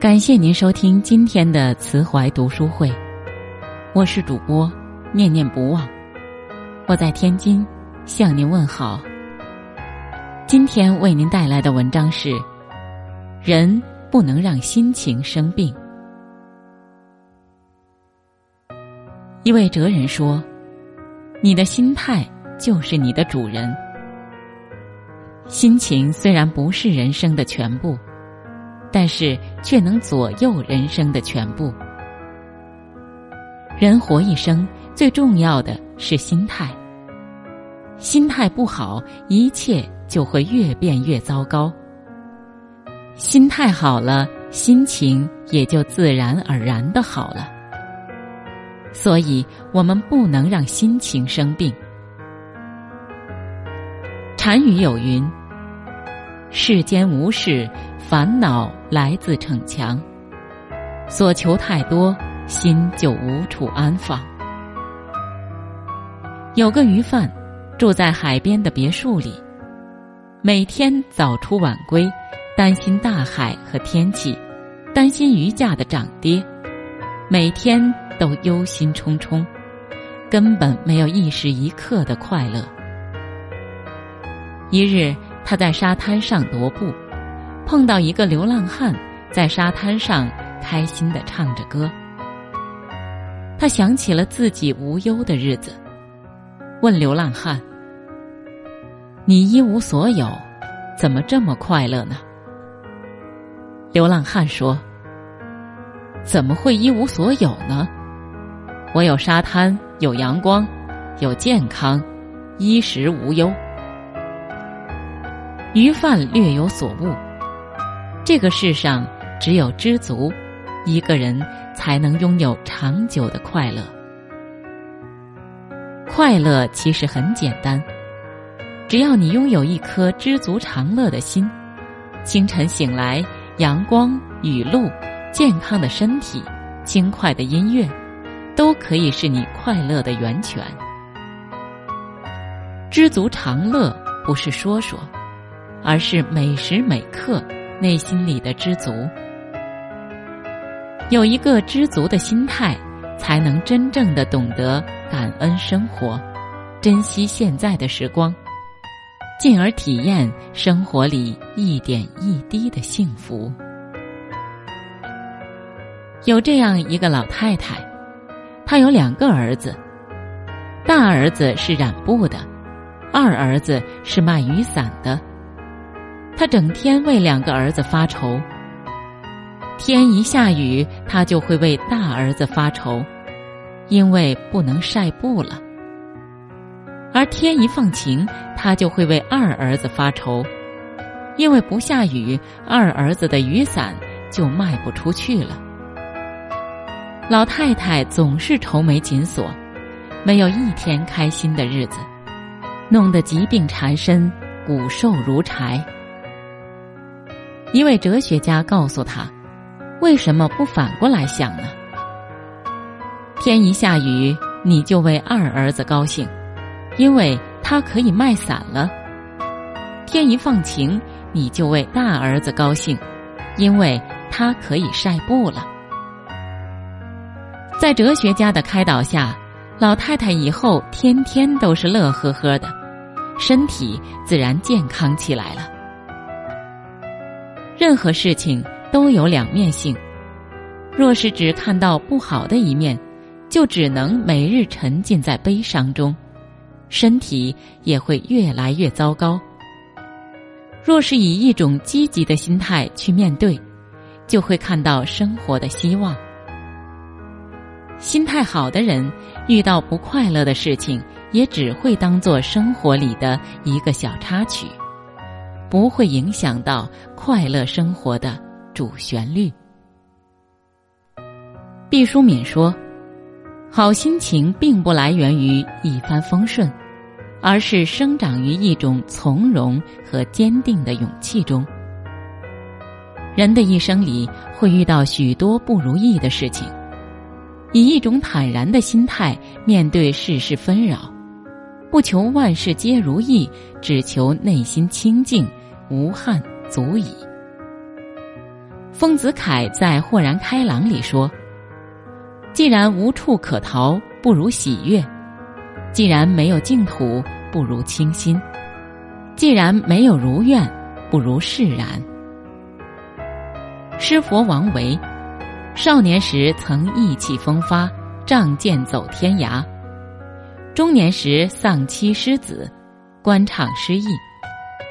感谢您收听今天的慈怀读书会，我是主播念念不忘，我在天津向您问好。今天为您带来的文章是：人不能让心情生病。一位哲人说：“你的心态就是你的主人。”心情虽然不是人生的全部，但是却能左右人生的全部。人活一生，最重要的是心态。心态不好，一切就会越变越糟糕。心态好了，心情也就自然而然的好了。所以，我们不能让心情生病。禅语有云。世间无事，烦恼来自逞强。所求太多，心就无处安放。有个鱼贩，住在海边的别墅里，每天早出晚归，担心大海和天气，担心鱼价的涨跌，每天都忧心忡忡，根本没有一时一刻的快乐。一日。他在沙滩上踱步，碰到一个流浪汉在沙滩上开心的唱着歌。他想起了自己无忧的日子，问流浪汉：“你一无所有，怎么这么快乐呢？”流浪汉说：“怎么会一无所有呢？我有沙滩，有阳光，有健康，衣食无忧。”鱼贩略有所悟。这个世上只有知足，一个人才能拥有长久的快乐。快乐其实很简单，只要你拥有一颗知足常乐的心，清晨醒来，阳光、雨露、健康的身体、轻快的音乐，都可以是你快乐的源泉。知足常乐不是说说。而是每时每刻内心里的知足，有一个知足的心态，才能真正的懂得感恩生活，珍惜现在的时光，进而体验生活里一点一滴的幸福。有这样一个老太太，她有两个儿子，大儿子是染布的，二儿子是卖雨伞的。他整天为两个儿子发愁。天一下雨，他就会为大儿子发愁，因为不能晒布了；而天一放晴，他就会为二儿子发愁，因为不下雨，二儿子的雨伞就卖不出去了。老太太总是愁眉紧锁，没有一天开心的日子，弄得疾病缠身，骨瘦如柴。一位哲学家告诉他：“为什么不反过来想呢？天一下雨，你就为二儿子高兴，因为他可以卖伞了；天一放晴，你就为大儿子高兴，因为他可以晒布了。”在哲学家的开导下，老太太以后天天都是乐呵呵的，身体自然健康起来了。任何事情都有两面性，若是只看到不好的一面，就只能每日沉浸在悲伤中，身体也会越来越糟糕。若是以一种积极的心态去面对，就会看到生活的希望。心态好的人，遇到不快乐的事情，也只会当做生活里的一个小插曲。不会影响到快乐生活的主旋律。毕淑敏说：“好心情并不来源于一帆风顺，而是生长于一种从容和坚定的勇气中。人的一生里会遇到许多不如意的事情，以一种坦然的心态面对世事纷扰。”不求万事皆如意，只求内心清净，无憾足矣。丰子恺在《豁然开朗》里说：“既然无处可逃，不如喜悦；既然没有净土，不如清心；既然没有如愿，不如释然。”师佛王维，少年时曾意气风发，仗剑走天涯；中年时丧妻失子，官场失意，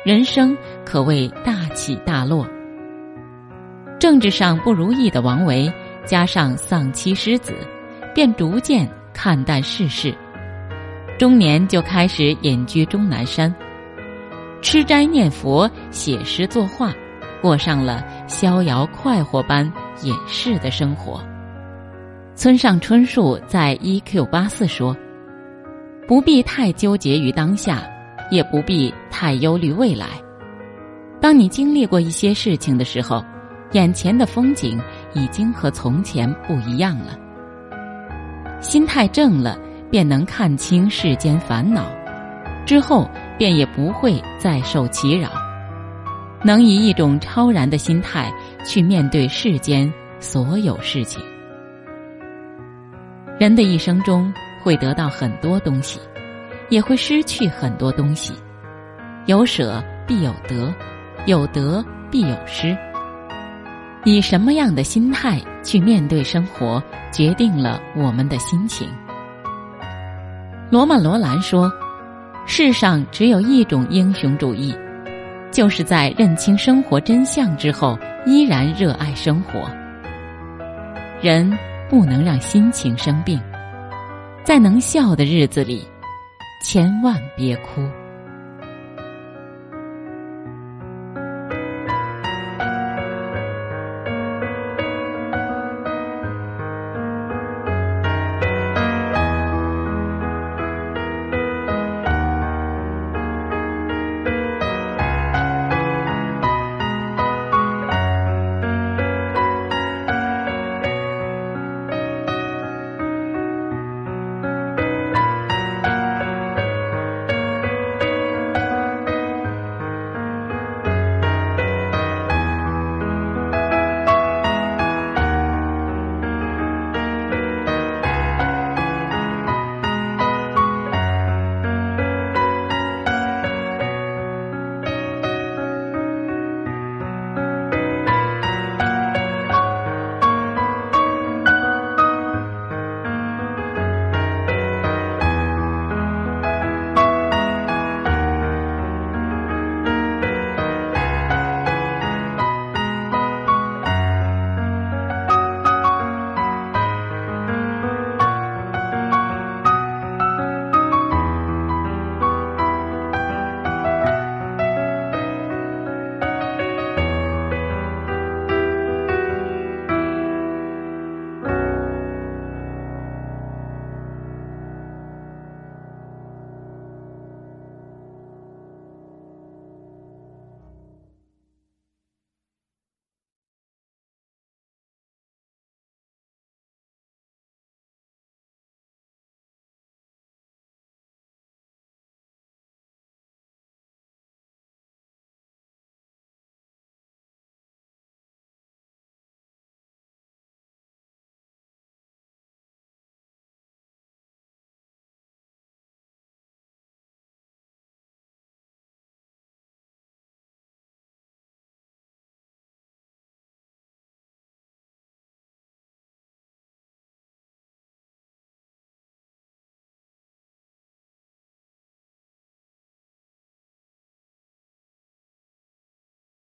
人生可谓大起大落。政治上不如意的王维，加上丧妻失子，便逐渐看淡世事。中年就开始隐居终南山，吃斋念佛、写诗作画，过上了逍遥快活般隐士的生活。村上春树在《E.Q. 八四》说：“不必太纠结于当下，也不必太忧虑未来。当你经历过一些事情的时候。”眼前的风景已经和从前不一样了。心态正了，便能看清世间烦恼，之后便也不会再受其扰，能以一种超然的心态去面对世间所有事情。人的一生中会得到很多东西，也会失去很多东西，有舍必有得，有得必有失。以什么样的心态去面对生活，决定了我们的心情。罗曼·罗兰说：“世上只有一种英雄主义，就是在认清生活真相之后，依然热爱生活。人不能让心情生病，在能笑的日子里，千万别哭。”